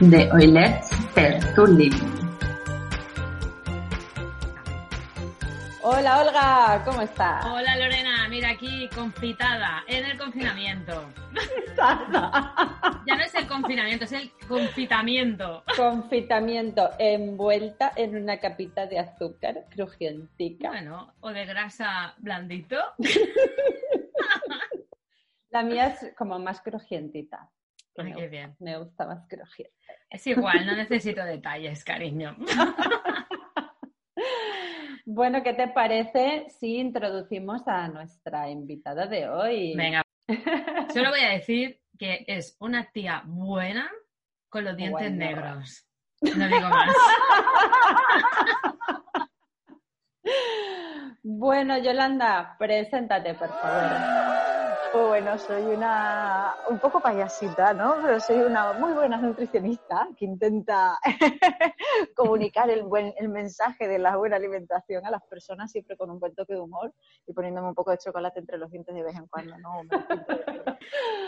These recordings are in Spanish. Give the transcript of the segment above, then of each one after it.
de Oilets per Living. Hola Olga, ¿cómo estás? Hola Lorena, mira aquí confitada en el confinamiento. ya no es el confinamiento, es el confitamiento. Confitamiento, envuelta en una capita de azúcar crujientica. Bueno, o de grasa blandito. La mía es como más crujientita. Ay, qué bien. Me gusta más crujiente. Es igual, no necesito detalles, cariño. Bueno, ¿qué te parece si introducimos a nuestra invitada de hoy? Venga, solo voy a decir que es una tía buena con los dientes Bueno. negros. No digo más. Bueno, Yolanda, preséntate, por favor. Pues bueno, soy una un poco payasita, ¿no? Pero soy una muy buena nutricionista que intenta comunicar el buen el mensaje de la buena alimentación a las personas siempre con un buen toque de humor y poniéndome un poco de chocolate entre los dientes de vez en cuando, ¿no?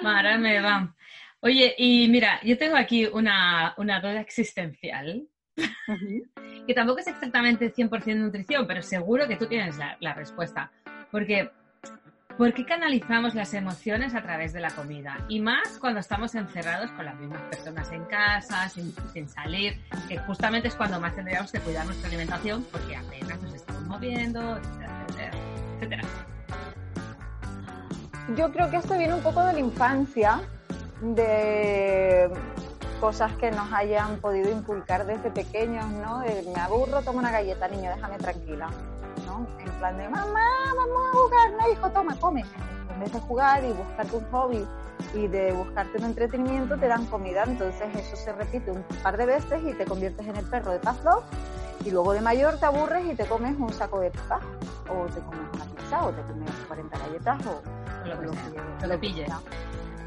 Mara me va. Oye, y mira, yo tengo aquí una, una duda existencial, que tampoco es exactamente 100% nutrición, pero seguro que tú tienes la, la respuesta. Porque, ¿por qué canalizamos las emociones a través de la comida? Y más cuando estamos encerrados con las mismas personas en casa, sin, salir, que justamente es cuando más tendríamos que cuidar nuestra alimentación, porque apenas nos estamos moviendo, etcétera, etcétera. Yo creo que esto viene un poco de la infancia, de cosas que nos hayan podido inculcar desde pequeños, ¿no? Me aburro, toma una galleta, niño, déjame tranquila, ¿no? En plan de, mamá, vamos a jugar, no, hijo, toma, come. En vez de jugar y buscarte un hobby y de buscarte un entretenimiento, te dan comida. Entonces eso se repite un par de veces y te conviertes en el perro de Pavlov. Y luego de mayor te aburres y te comes un saco de papas, o te comes una pizza, o te comes 40 galletas, o O lo que lo sea, que- lo que pille.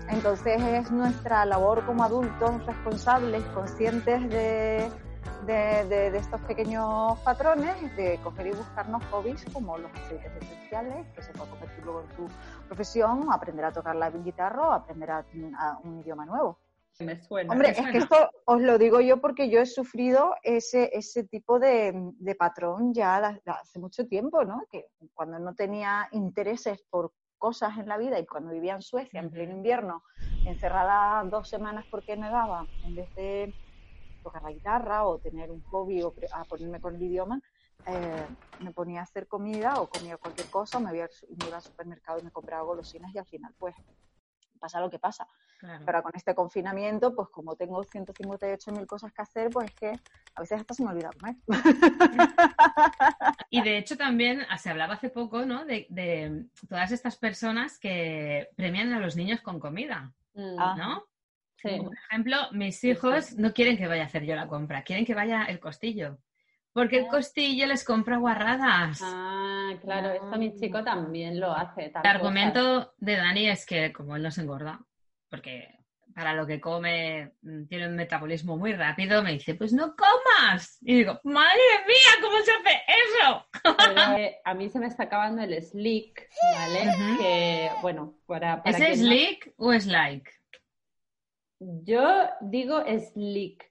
entonces es nuestra labor como adultos responsables, conscientes de, de- de- de estos pequeños patrones, de coger y buscarnos hobbies como los aceites esenciales, que se puede convertir luego en tu profesión, aprender a tocar la guitarra o aprender a, a un idioma nuevo. Me suena. Hombre, me es que suena. esto os lo digo yo porque yo he sufrido ese, ese tipo de, de patrón ya hace mucho tiempo, ¿no? Que cuando no tenía intereses por cosas en la vida y cuando vivía en Suecia en pleno invierno, encerrada dos semanas porque nevaba, en vez de tocar la guitarra o tener un hobby o a ponerme con el idioma, eh, me ponía a hacer comida o comía cualquier cosa, me, iba me iba al supermercado y me compraba golosinas y al final pues pasa lo que pasa. Claro. Ahora con este confinamiento, pues como tengo 158.000 cosas que hacer, pues es que a veces hasta se me olvida comer. Y de hecho también ah, se hablaba hace poco, ¿no? De, de todas estas personas que premian a los niños con comida, Mm, Ah. Por ejemplo, mis hijos no quieren que vaya a hacer yo la compra, quieren que vaya el costillo. Porque el costillo les compra guarradas. Ah, claro, esto mi chico también lo hace. El argumento de Dani es que como él no se engorda, porque para lo que come mm, tiene un metabolismo muy rápido, me dice, pues no comas. Y digo, madre mía, ¿cómo se hace eso? Pero, eh, a mí se me está acabando el slick, ¿vale? Que, bueno, para, para ¿Es no- slick o es like? Yo digo slick.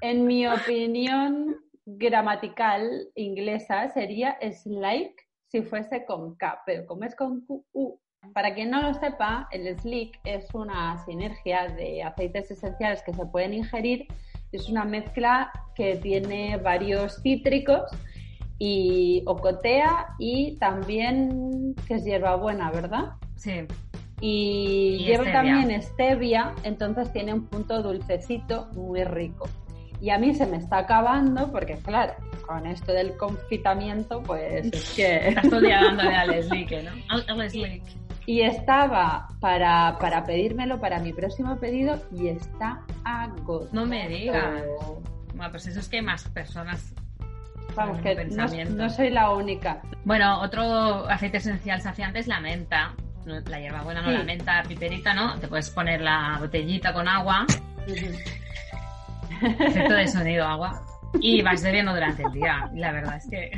En mi opinión gramatical inglesa sería slike si fuese con K, pero como es con Q, U. Para quien no lo sepa, el slick es una sinergia de aceites esenciales que se pueden ingerir. Es una mezcla que tiene varios cítricos y ocotea y también que es hierbabuena, ¿verdad? Sí. Y, Y lleva stevia. también stevia, entonces tiene un punto dulcecito muy rico. Y a mí se me está acabando porque, claro, con esto del confitamiento, pues es que... Estás todo el día dándole al slick, ¿no? Al, slick. Y estaba para, para pedírmelo para mi próximo pedido y está agotado. No me digas. Bueno, pues eso es que hay más personas. Vamos, que no, no soy la única. Bueno, otro aceite esencial saciante es la menta. No, La hierbabuena, no Sí. la menta, piperita, ¿no? Te puedes poner la botellita con agua, efecto de sonido agua, y vas bebiendo durante el día. La verdad es que...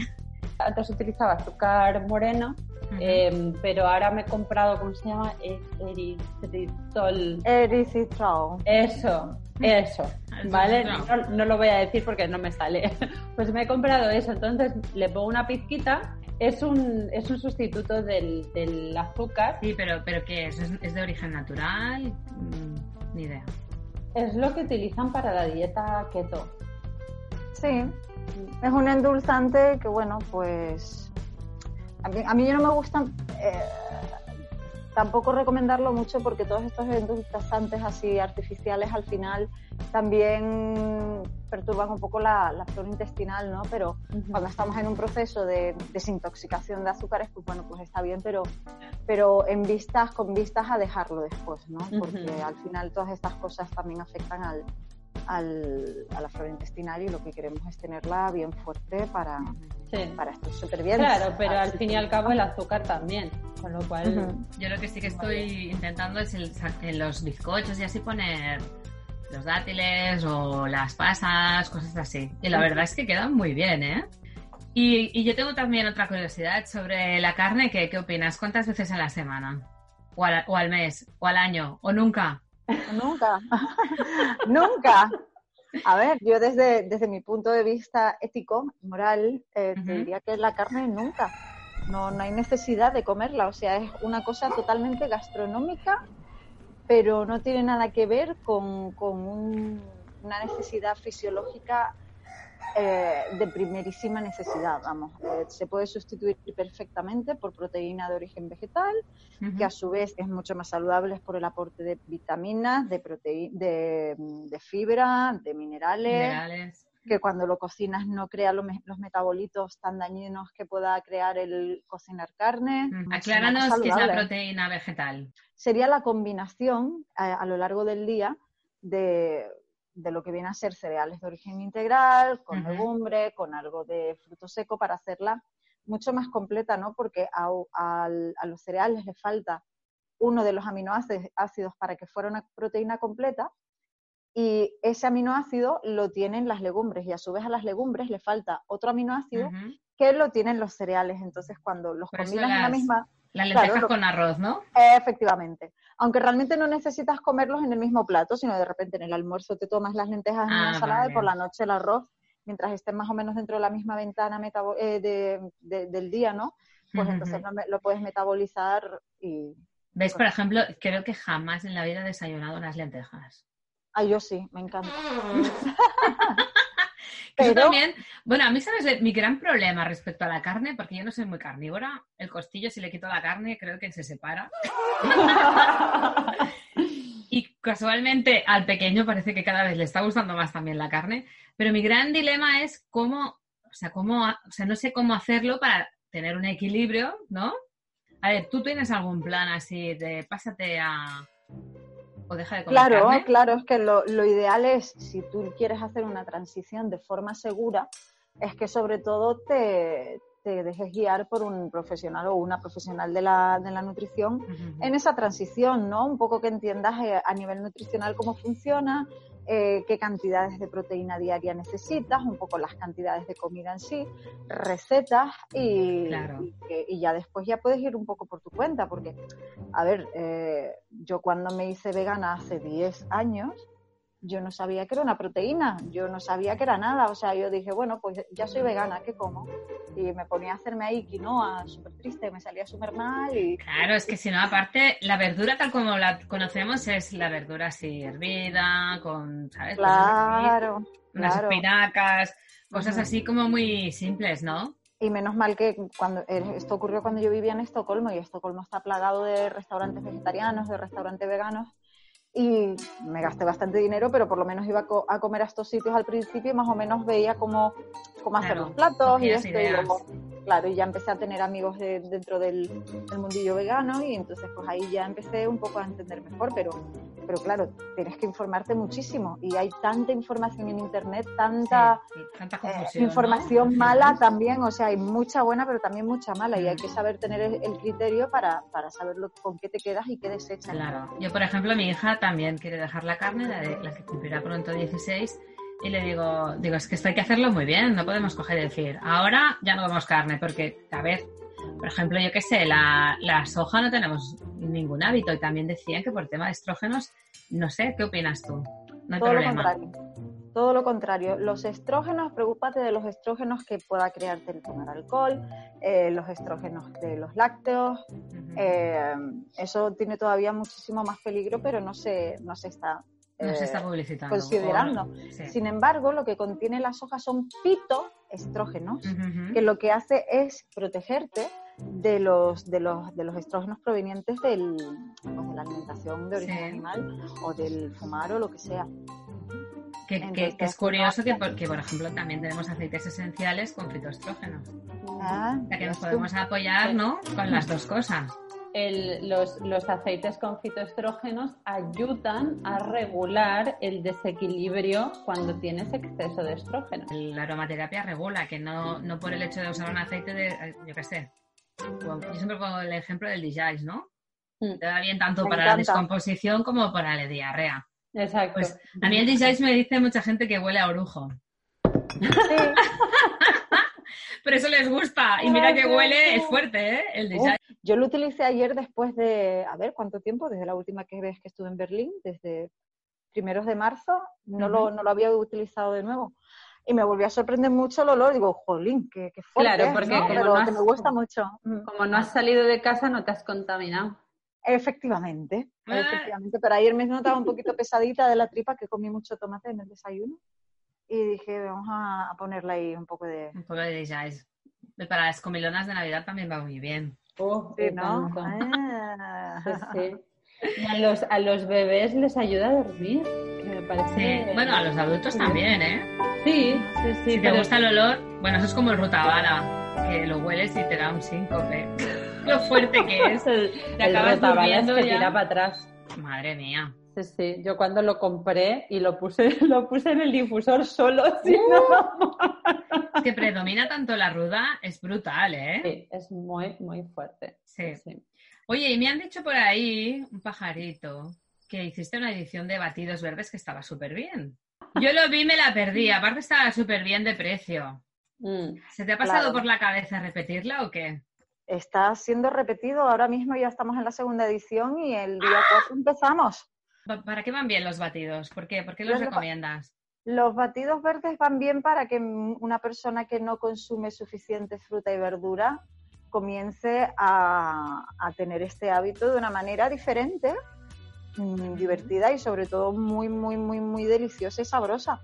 Antes utilizaba azúcar moreno, eh, pero ahora me he comprado, ¿cómo se llama? E- Eritritol. Erythritol. Eso, eso, Eso, ¿vale? No, no lo voy a decir porque no me sale. Pues me he comprado eso, entonces le pongo una pizquita. Es un, es un sustituto del, del azúcar. Sí, pero, pero ¿qué es? ¿Es, es de origen natural? Mm, ni idea. Es lo que utilizan para la dieta keto. Sí, es un endulzante que, bueno, pues a mí, a mí no me gusta eh, tampoco recomendarlo mucho porque todos estos endulzantes así artificiales al final también perturban un poco la, la flora intestinal, ¿no? Pero cuando estamos en un proceso de desintoxicación de azúcares, pues bueno, pues está bien, pero, pero en vistas, con vistas a dejarlo después, ¿no? Porque al final todas estas cosas también afectan al, al- a la flora intestinal y lo que queremos es tenerla bien fuerte para, Sí. para estar súper bien. Claro, pero al fin y al cabo el azúcar también, con lo cual... Yo lo que sí que estoy intentando es el, en los bizcochos y así poner los dátiles o las pasas, cosas así. Y la verdad es que quedan muy bien, ¿eh? Y, y yo tengo también otra curiosidad sobre la carne. ¿Qué, qué opinas? ¿Cuántas veces a la semana? ¿O al, o al mes? ¿O al año? ¿O nunca? Nunca, nunca. A ver, yo desde, desde mi punto de vista ético, moral, eh, te diría que la carne nunca. No, no hay necesidad de comerla, o sea, es una cosa totalmente gastronómica, pero no tiene nada que ver con, con un- una necesidad fisiológica eh, de primerísima necesidad, vamos. Eh, se puede sustituir perfectamente por proteína de origen vegetal, que a su vez es mucho más saludable por el aporte de vitaminas, de, proteí- de, de fibra, de minerales, Minerales. Que cuando lo cocinas no crea lo me- los metabolitos tan dañinos que pueda crear el cocinar carne. Es Acláranos qué es la proteína vegetal. Sería la combinación a, a lo largo del día de, de lo que viene a ser cereales de origen integral, con Ujú. legumbre, con algo de fruto seco para hacerla mucho más completa, ¿no? Porque a, al- a los cereales le falta uno de los aminoácidos para que fuera una proteína completa y ese aminoácido lo tienen las legumbres y a su vez a las legumbres le falta otro aminoácido que lo tienen los cereales. Entonces cuando los Por combinas en la misma... Las lentejas con arroz, ¿no? Efectivamente. Aunque realmente no necesitas comerlos en el mismo plato, sino de repente en el almuerzo te tomas las lentejas en Ah, una ensalada vale. y por la noche el arroz, mientras estén más o menos dentro de la misma ventana metabo- eh, de- de- del día, ¿no? Pues entonces lo puedes metabolizar y... ¿Ves? Por ejemplo, creo que jamás en la vida he desayunado unas lentejas. Ah, yo sí, me encanta. Pero- también, bueno, a mí, ¿sabes? Mi gran problema respecto a la carne, porque yo no soy muy carnívora, el costillo, si le quito la carne, creo que se separa. Y casualmente al pequeño parece que cada vez le está gustando más también la carne, pero mi gran dilema es cómo, o sea, cómo, o sea, no sé cómo hacerlo para tener un equilibrio, ¿no? A ver, ¿tú tienes algún plan así de pásate a... o deja de comer Claro, carne? claro, es que lo, lo ideal es, si tú quieres hacer una transición de forma segura, es que sobre todo te, te dejes guiar por un profesional o una profesional de la, de la nutrición en esa transición, ¿no? Un poco que entiendas eh, a nivel nutricional cómo funciona, eh, qué cantidades de proteína diaria necesitas, un poco las cantidades de comida en sí, recetas y, Claro. y que- y ya después ya puedes ir un poco por tu cuenta, porque, a ver, eh, yo cuando me hice vegana hace 10 años, yo no sabía que era una proteína, yo no sabía que era nada, o sea, yo dije, bueno, pues ya soy vegana, ¿qué como? Y me ponía a hacerme ahí quinoa, súper triste, me salía súper mal y Claro, es que si no, aparte, la verdura tal como la conocemos es la verdura así hervida, con, ¿sabes? Cosas así, Claro, unas claro. espinacas, cosas así como muy simples, ¿no? Y menos mal que cuando eh, esto ocurrió cuando yo vivía en Estocolmo y Estocolmo está plagado de restaurantes vegetarianos, de restaurantes veganos y me gasté bastante dinero, pero por lo menos iba a, co- a comer a estos sitios al principio y más o menos veía cómo, cómo hacer Claro, los platos y esto y luego, claro, y ya empecé a tener amigos de- dentro del, del mundillo vegano y entonces pues ahí ya empecé un poco a entender mejor, pero, pero claro, tienes que informarte muchísimo y hay tanta información en internet, tanta Sí, tanta eh, información Al mala también, o sea, hay mucha buena pero también mucha mala y hay Mm. que saber tener el, el criterio para, para saber lo- con qué te quedas y qué desechas. Claro. Yo, por ejemplo, mi hija también quiere dejar la carne, la, de- la que cumplirá pronto 16, y le digo, digo, es que esto hay que hacerlo muy bien, no podemos coger y decir, ahora ya no comemos carne, porque, a ver, por ejemplo, yo qué sé, la, la soja no tenemos ningún hábito, y también decían que por tema de estrógenos, no sé, ¿qué opinas tú? No hay Todo lo problema. contrario. Todo lo contrario. Los estrógenos, preocúpate de los estrógenos que pueda crearte el tomar alcohol, eh, los estrógenos de los lácteos. Eh, eso tiene todavía muchísimo más peligro, pero no se, no se está, no se eh, está publicitando. considerando. sí. Sin embargo, lo que contiene la soja son fitoestrógenos, que lo que hace es protegerte de los, de los, de los estrógenos provenientes del, pues, de la alimentación de origen Sí. animal o del fumar o lo que sea. Que, que- Entonces, que es curioso que, que, por ejemplo, también tenemos aceites esenciales con fitoestrógenos. Ah, O sea, que nos tú. podemos apoyar, ¿no? Con las dos cosas. El- los, los aceites con fitoestrógenos ayudan a regular el desequilibrio cuando tienes exceso de estrógeno. La aromaterapia regula, que no, no por el hecho de usar un aceite de, eh, yo qué sé. Yo siempre pongo el ejemplo del Dijais, ¿no? Mm. Te da bien tanto Me para la encanta. descomposición como para la diarrea. Exacto. Pues a mí el Dijais me dice mucha gente que huele a orujo. Sí, Pero eso les gusta. Y mira que huele, es fuerte, ¿eh? El Dijais. yo lo utilicé ayer después de, a ver, ¿cuánto tiempo? Desde la última que vez que estuve en Berlín, desde primeros de marzo, no, lo, no lo había utilizado de nuevo. Y me volvió a sorprender mucho el olor. Digo, jolín, qué, qué fuerte Claro, es, porque ¿no? como Pero no que me gusta mucho. Mm. Como no has salido de casa, no te has contaminado. Efectivamente, Ah. efectivamente. Pero ayer me notaba un poquito pesadita de la tripa, que comí mucho tomate en el desayuno. Y dije, vamos a, ponerle ahí un poco de... Un poco de Dijais. Para las comilonas de Navidad también va muy bien. Oh, Sí, ¿no? Ah. Sí, sí. Y a los, a los bebés les ayuda a dormir, que me Sí. parece... Bueno, a los adultos también, ¿eh? Sí, sí, sí. Si te pero- gusta el olor, bueno, eso es como el rutabala, que lo hueles y te da un síncope. Lo fuerte que es. el, Te el acabas rotabalas durmiendo que ya. tira para atrás. Madre mía. Sí, sí. Yo cuando lo compré y lo puse, lo puse en el difusor solo, Uh. no... Es que predomina tanto la ruda, es brutal, ¿eh? Sí, es muy, muy fuerte. Sí. sí. Oye, y me han dicho por ahí, un pajarito, que hiciste una edición de batidos verdes que estaba súper bien. Yo lo vi, me la perdí. Aparte estaba súper bien de precio. Mm. ¿Se te ha pasado Claro. por la cabeza repetirla o qué? Está siendo repetido. Ahora mismo ya estamos en la segunda edición y el día 4 empezamos. Pa- ¿Para qué van bien los batidos? ¿Por qué? ¿Por qué los recomiendas? Los batidos verdes van bien para que una persona que no consume suficiente fruta y verdura comience a, a tener este hábito de una manera diferente, mm, divertida y sobre todo muy, muy, muy, muy deliciosa y sabrosa.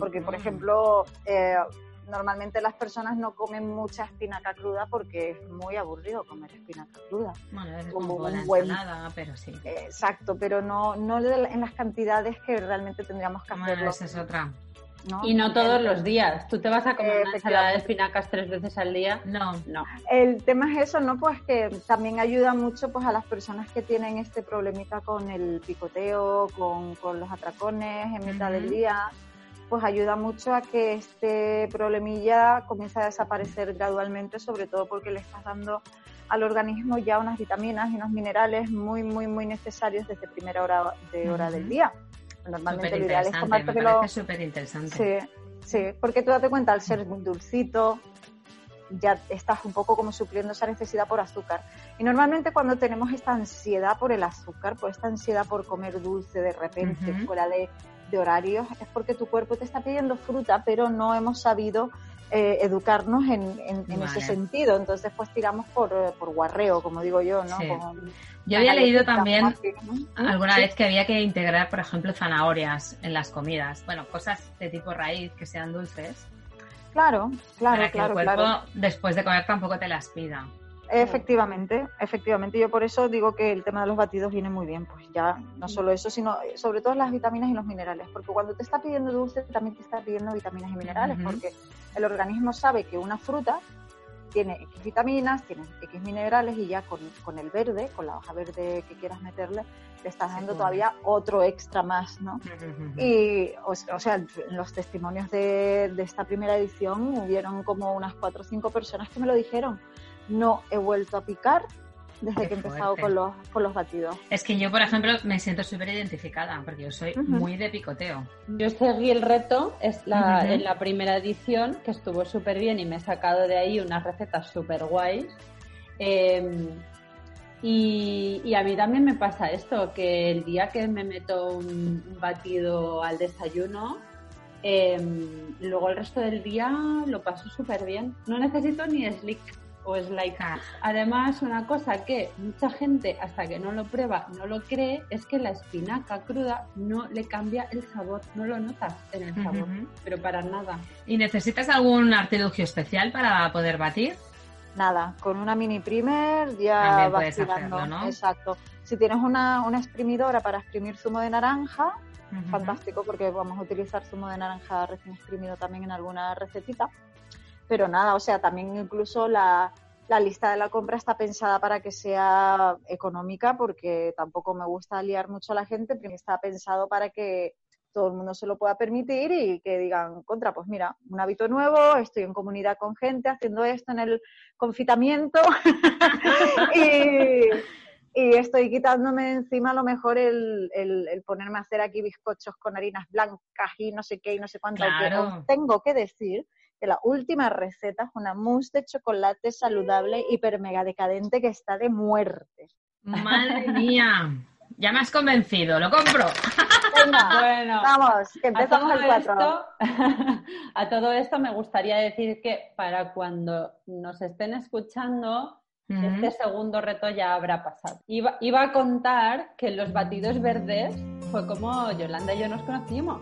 Porque, por Mm. ejemplo, eh, normalmente las personas no comen mucha espinaca cruda porque es muy aburrido comer espinaca cruda. Bueno, es como un buen- ensalada, pero sí. Exacto, pero no, no en las cantidades que realmente tendríamos que Bueno, hacerlo. esa es otra. ¿no? Y no todos El- los días. Tú te vas a comer una ensalada de espinacas tres veces al día. No, No. El tema es eso, ¿no? Pues que también ayuda mucho pues a las personas que tienen este problemita con el picoteo, con, con los atracones en mitad del día, pues ayuda mucho a que este problemilla comience a desaparecer gradualmente, sobre todo porque le estás dando al organismo ya unas vitaminas y unos minerales muy, muy, muy necesarios desde primera hora de hora Ujú. del día. Normalmente lo ideal es tomártelo... súper interesante. Sí, sí, porque tú date cuenta, al ser dulcito, ya estás un poco como supliendo esa necesidad por azúcar. Y normalmente cuando tenemos esta ansiedad por el azúcar, por esta ansiedad por comer dulce de repente, Ujú. fuera de, de horarios, es porque tu cuerpo te está pidiendo fruta, pero no hemos sabido eh, educarnos en, en- en ese sentido. Entonces, pues tiramos por, eh, por guarreo, como digo yo, ¿no? Sí. Como Yo había leído también alguna Sí. vez que había que integrar, por ejemplo, zanahorias en las comidas. Bueno, cosas de tipo raíz que sean dulces. Claro, claro, para que claro, el cuerpo, claro. después de comer, tampoco te las pida. Efectivamente, efectivamente. Yo por eso digo que el tema de los batidos viene muy bien. Pues ya no solo eso, sino eh, sobre todo las vitaminas y los minerales. Porque cuando te está pidiendo dulce, también te está pidiendo vitaminas y minerales. Porque el organismo sabe que una fruta tiene X vitaminas, tiene X minerales y ya con, con el verde, con la hoja verde que quieras meterle, le estás dando todavía otro extra más, ¿no? Y, o, sea, en los testimonios de, de esta primera edición hubieron como unas cuatro o cinco personas que me lo dijeron. No he vuelto a picar, desde que he empezado con los, con los batidos. Es que yo, por ejemplo, me siento súper identificada porque yo soy muy de picoteo. Yo seguí el reto es la, en la primera edición, que estuvo súper bien y me he sacado de ahí unas recetas súper guays. Em, y, a mí también me pasa esto, que el día que me meto un, batido al desayuno, em, luego el resto del día lo paso súper bien. No necesito ni slick o es like Además, una cosa que mucha gente hasta que no lo prueba no lo cree es que la espinaca cruda no le cambia el sabor, no lo notas en el sabor, pero para nada. ¿Y necesitas algún artilugio especial para poder batir? Nada, con una mini primer ya vas tirando. ¿no? Exacto. Si tienes una, una exprimidora para exprimir zumo de naranja, fantástico porque vamos a utilizar zumo de naranja recién exprimido también en alguna recetita pero nada, o sea, también incluso la, lista de la compra está pensada para que sea económica porque tampoco me gusta liar mucho a la gente, pero está pensado para que todo el mundo se lo pueda permitir y que digan, contra, pues mira, un hábito nuevo, estoy en comunidad con gente haciendo esto en el confitamiento y, estoy quitándome encima a lo mejor el, ponerme a hacer aquí bizcochos con harinas blancas y no sé qué y no sé cuánto. tengo que decir que la última receta es una mousse de chocolate saludable, hiper mega decadente que está de muerte. Madre mía, ya me has convencido, lo compro. Venga, bueno, vamos, que empezamos el 4. a todo esto me gustaría decir que para cuando nos estén escuchando, este segundo reto ya habrá pasado. Iba, iba a contar que los batidos verdes fue como Yolanda y yo nos conocimos.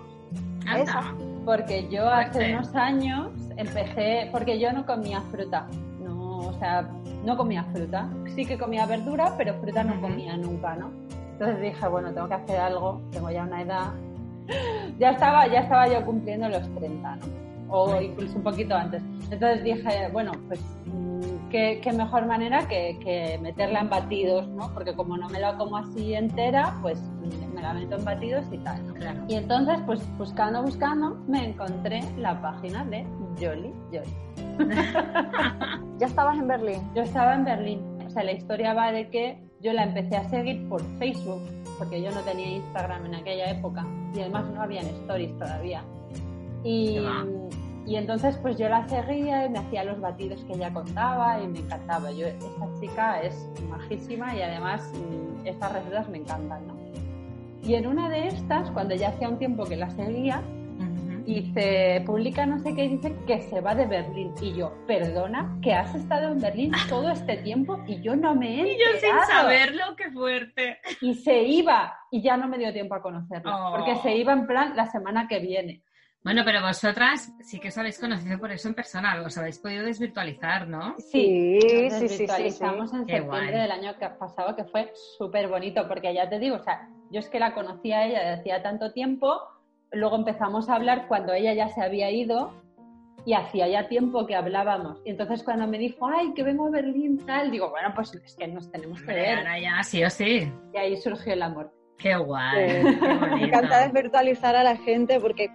Porque yo hace unos años empecé, porque yo no comía fruta, no, o sea, no comía fruta. Sí que comía verdura, pero fruta no comía nunca, ¿no? Entonces dije, bueno, tengo que hacer algo, tengo ya una edad. Ya estaba, ya estaba yo cumpliendo los 30, ¿no? O incluso un poquito antes. Entonces dije, bueno, pues qué, mejor manera que, meterla en batidos, ¿no? Porque como no me la como así entera, pues me la meto en batidos y tal. Y entonces, pues buscando, buscando, me encontré la página de Jolly Jolly. ¿Ya estabas en Berlín? Yo estaba en Berlín. O sea, la historia va de que yo la empecé a seguir por Facebook, porque yo no tenía Instagram en aquella época y además no habían stories todavía. Y, y entonces pues yo la seguía y me hacía los batidos que ella contaba y me encantaba. Yo, esta chica es majísima y además mm, estas recetas me encantan, ¿no? Y en una de estas, cuando ya hacía un tiempo que la seguía, dice, publica no sé qué, dice que se va de Berlín. Y yo, perdona, que has estado en Berlín todo este tiempo y yo no me he Y yo sin saberlo, qué fuerte. Y se iba y ya no me dio tiempo a conocerla, porque se oh. iba en plan la semana que viene. Bueno, pero vosotras sí que os habéis conocido por eso en persona, os habéis podido desvirtualizar, ¿no? Sí, sí, sí, sí, Desvirtualizamos en septiembre del año pasado, que fue súper bonito, porque ya te digo, o sea, yo es que la conocía a ella de hacía tanto tiempo, luego empezamos a hablar cuando ella ya se había ido y hacía ya tiempo que hablábamos. Y entonces cuando me dijo, ay, que vengo a Berlín, tal, digo, bueno, pues es que nos tenemos que ver. Ahora ya, sí o sí. Y ahí surgió el amor. Qué guay. me encanta desvirtualizar a la gente porque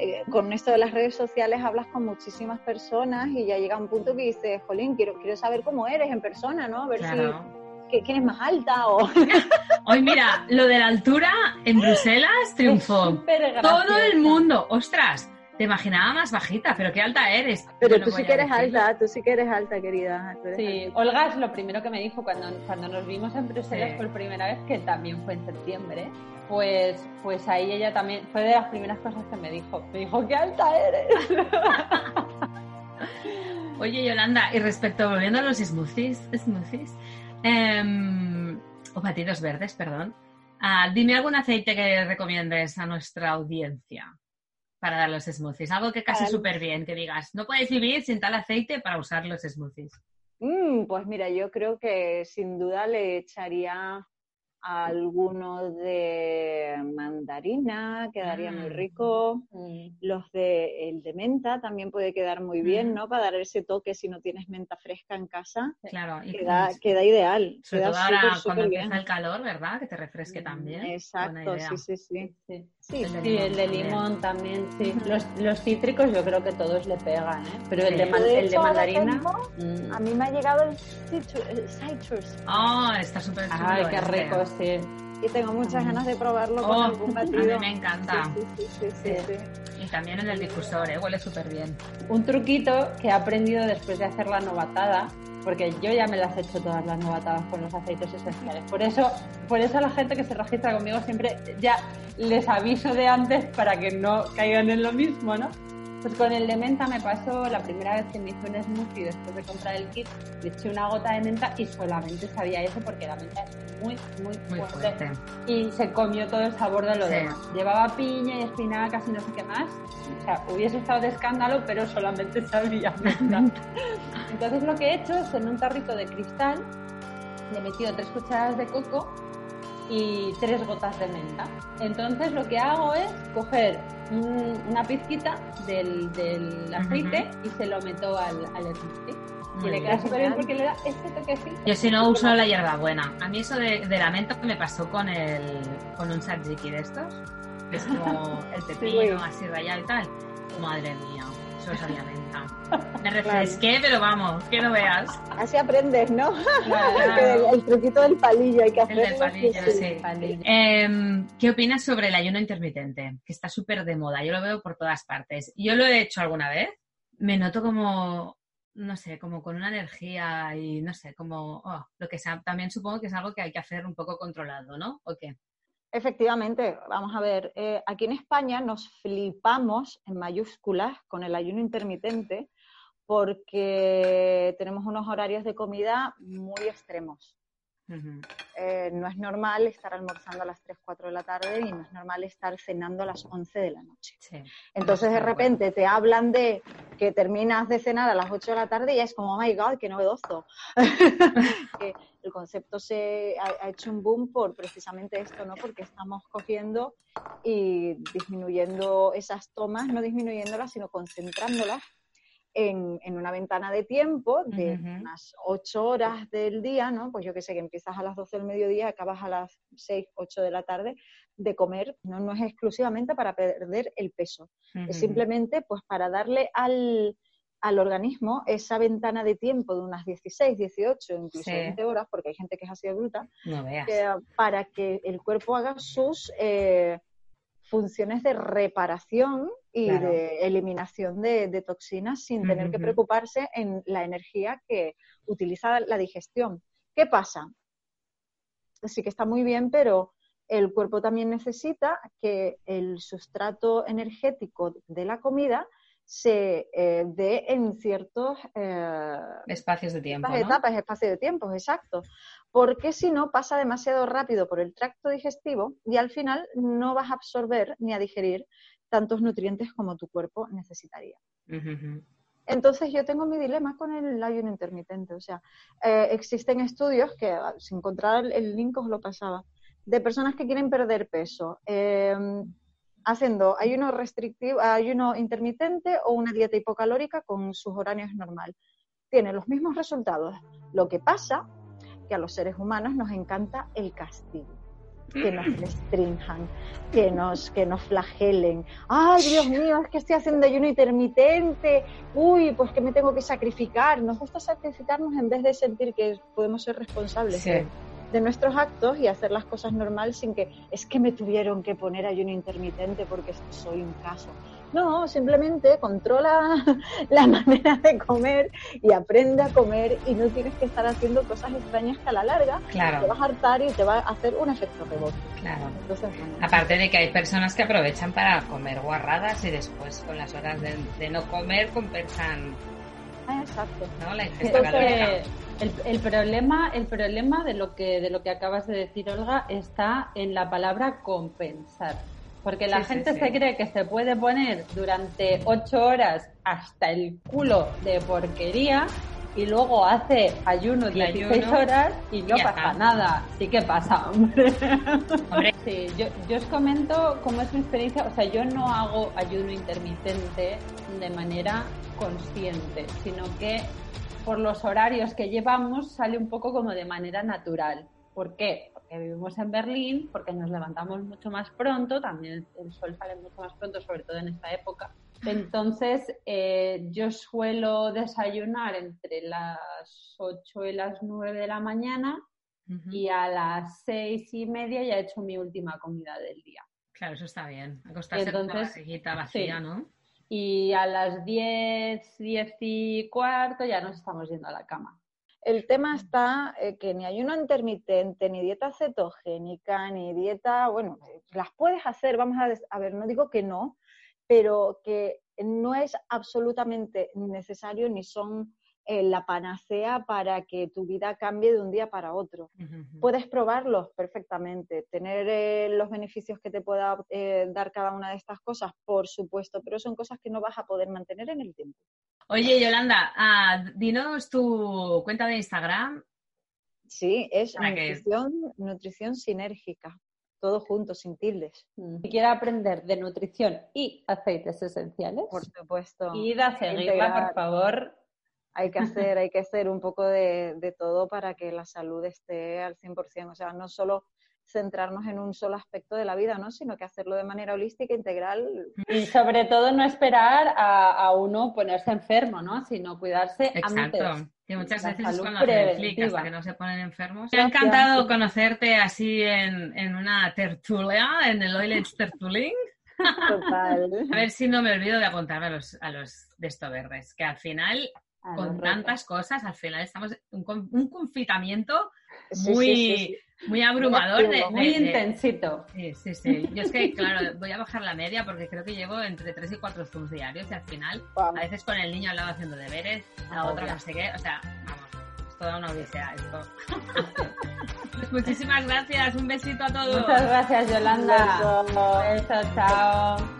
eh, con esto de las redes sociales hablas con muchísimas personas y ya llega un punto que dices, jolín, quiero, quiero saber cómo eres en persona, ¿no? A ver si quién es más alta o... Hoy mira, lo de la altura en Bruselas triunfó. Todo el mundo, ostras, te imaginaba más bajita, pero qué alta eres. Pero tú sí que eres alta, tú sí que eres alta, querida. sí, Olga es lo primero que me dijo cuando, cuando nos vimos en Bruselas por primera vez, que también fue en septiembre, pues, pues ahí ella también, fue de las primeras cosas que me dijo. Me dijo, qué alta eres. Oye, Yolanda, y respecto, volviendo a los smoothies, smoothies em, o batidos verdes, perdón, ah, dime algún aceite que recomiendes a nuestra audiencia para dar los smoothies? Algo que case súper bien, que digas, no puedes vivir sin tal aceite para usar los smoothies. Mm, pues mira, yo creo que sin duda le echaría alguno de mandarina quedaría muy Mm. rico. Mm. Los de, el de menta también puede quedar muy bien, Mm. ¿no? Para dar ese toque si no tienes menta fresca en casa. Claro. Queda, pues, queda ideal. sobre queda todo ahora cuando empieza el calor, ¿verdad? Que te refresque también. Buena Exacto, sí, sí, sí. Sí. Sí, El de Sí, el de también. limón también, sí. Los, los cítricos yo creo que todos le pegan, ¿eh? Pero el de, man- De el de hecho, mandarina... tengo- mm. A mí me ha llegado el citrus. el citrus. Oh, está súper chulo. Ay, qué este. Sí. Y tengo muchas ganas de probarlo con Oh, algún a mí batido. me encanta. Sí, sí, sí, sí, sí, sí. Y también en el difusor, ¿eh? Huele súper bien. Un truquito que he aprendido después de hacer la novatada, porque yo ya me las he hecho todas las novatadas con los aceites esenciales. Por eso, por eso la gente que se registra conmigo siempre ya les aviso de antes para que no caigan en lo mismo, ¿no? Pues con el de menta me pasó la primera vez que me hice un smoothie después de comprar el kit, le eché una gota de menta y solamente sabía eso porque la menta es muy, muy, Muy fuerte, fuerte. y se comió todo el sabor de lo Sí. demás. Llevaba piña y espinacas y no sé qué más. O sea, hubiese estado de escándalo, pero solamente sabía menta. Entonces lo que he hecho es en un tarrito de cristal le he metido tres cucharadas de coco y tres gotas de menta. Entonces lo que hago es coger un- una pizquita del, del aceite y se lo meto al, al. Muy y le queda súper bien porque le da ese toquecito. Yo si no uso la hierbabuena. A mí eso de, de la menta me pasó con el con un tzatziki de estos. Que es como el pepino así rayado y tal. Madre mía, Me refresqué, pero vamos, que no veas. Así aprendes, ¿no? Claro. El, el truquito del palillo hay que El hacerlo. del palillo, sí, sí. Palillo. Em, ¿Qué opinas sobre el ayuno intermitente? Que está súper de moda, yo lo veo por todas partes. Yo lo he hecho alguna vez, me noto como, no sé, como con una energía y no sé, como oh, lo que sea. También supongo que es algo que hay que hacer un poco controlado, ¿no? ¿O qué? Efectivamente, vamos a ver, eh, aquí en España nos flipamos en mayúsculas con el ayuno intermitente porque tenemos unos horarios de comida muy extremos. Eh, no es normal estar almorzando a las 3, 4 de la tarde y no es normal estar cenando a las 11 de la noche. Sí. Entonces de repente te hablan de que terminas de cenar a las 8 de la tarde y es como, oh my god, qué novedoso. que el concepto se ha, ha hecho un boom por precisamente esto, ¿no? Porque estamos cogiendo y disminuyendo esas tomas, no disminuyéndolas, sino concentrándolas en, en una ventana de tiempo de unas 8 horas del día, ¿no? Pues yo que sé, que empiezas a las 12 del mediodía, acabas a las 6, 8 de la tarde de comer, no, no es exclusivamente para perder el peso, es simplemente pues para darle al, al organismo esa ventana de tiempo de unas 16, 18, incluso Sí. 20 horas, porque hay gente que es así de bruta, No veas. que, para que el cuerpo haga sus eh, funciones de reparación y Claro. de eliminación de, de toxinas sin tener que preocuparse en la energía que utiliza la digestión. ¿Qué pasa? Sí que está muy bien, pero el cuerpo también necesita que el sustrato energético de la comida se eh, dé en ciertos eh, Espacios de tiempo, etapas, espacio de tiempo, exacto. Porque si no, pasa demasiado rápido por el tracto digestivo y al final no vas a absorber ni a digerir tantos nutrientes como tu cuerpo necesitaría. Entonces yo tengo mi dilema con el ayuno intermitente. O sea, eh, existen estudios que, ah, si encontrara el, el link os lo pasaba, de personas que quieren perder peso, eh, haciendo ayuno restrictivo, ayuno intermitente o una dieta hipocalórica con sus horarios normal. Tiene los mismos resultados. Lo que pasa que a los seres humanos nos encanta el castigo que nos restrinjan, que nos, que nos flagelen. Ay, Dios mío, es que estoy haciendo ayuno intermitente. Uy, pues que me tengo que sacrificar. Nos gusta sacrificarnos en vez de sentir que podemos ser responsables Sí. de, de nuestros actos y hacer las cosas normal sin que es que me tuvieron que poner ayuno intermitente porque soy un caso. No, simplemente controla la manera de comer y aprende a comer y no tienes que estar haciendo cosas extrañas que a la larga te Claro, vas a hartar y te va a hacer un efecto rebote. claro. Entonces, bueno, Aparte de que hay personas que aprovechan para comer guarradas y después con las horas de, de no comer compensan exacto. ¿no? la ingesta el, el problema, el problema de lo que de lo que acabas de decir, Olga, está en la palabra compensar. Porque la Sí, sí, gente sí. se cree que se puede poner durante ocho horas hasta el culo de porquería y luego hace ayuno 16 horas y no pasa nada. Sí que pasa, hombre. Sí, yo, yo os comento cómo es mi experiencia. O sea, yo no hago ayuno intermitente de manera consciente, sino que por los horarios que llevamos sale un poco como de manera natural. ¿Por qué? Porque vivimos en Berlín, porque nos levantamos mucho más pronto, también el sol sale mucho más pronto, sobre todo en esta época. Entonces, eh, yo suelo desayunar entre las 8 y las 9 de la mañana y a las seis y media ya he hecho mi última comida del día. Claro, eso está bien. Acostarse Entonces, con la vacía, ¿no? Y a las 10, 10 y cuarto ya nos estamos yendo a la cama. El tema está eh, que ni ayuno intermitente, ni dieta cetogénica, ni dieta, bueno, las puedes hacer, vamos a, a ver, no digo que no, pero que no es absolutamente necesario ni son eh, la panacea para que tu vida cambie de un día para otro. Puedes probarlos perfectamente, tener eh, los beneficios que te pueda dar cada una de estas cosas, por supuesto, pero son cosas que no vas a poder mantener en el tiempo. Oye, Yolanda, ah, dinos tu cuenta de Instagram. Sí, es nutrición, nutrición sinérgica, todo junto, sin tildes. Si quiere aprender de nutrición y aceites esenciales, por supuesto. Y a seguirla, por favor. Hay que hacer, hay que hacer un poco de, de todo para que la salud esté al 100%. O sea, no solo centrarnos en un solo aspecto de la vida, ¿no? Sino que hacerlo de manera holística, integral. Y sobre todo no esperar a, uno ponerse enfermo, ¿no? Sino cuidarse Exacto. Que muchas veces es cuando hacen hasta que no se ponen enfermos. Me ha encantado conocerte así en, en una tertulia, en el Oil Tertuling. Total. a ver si no me olvido de apuntarme a los, a los de esto verdes, que al final, con tantas cosas, al final estamos un, un confitamiento muy, muy abrumador. muy intensito. Sí, sí, sí. Yo es que, claro, voy a bajar la media porque creo que llevo entre 3 y 4 zooms diarios y al final, a veces con el niño al lado haciendo deberes, la otra no sé qué, o sea, vamos, es toda una odisea esto. pues muchísimas gracias, un besito a todos. Muchas gracias, Yolanda. Un beso, chao.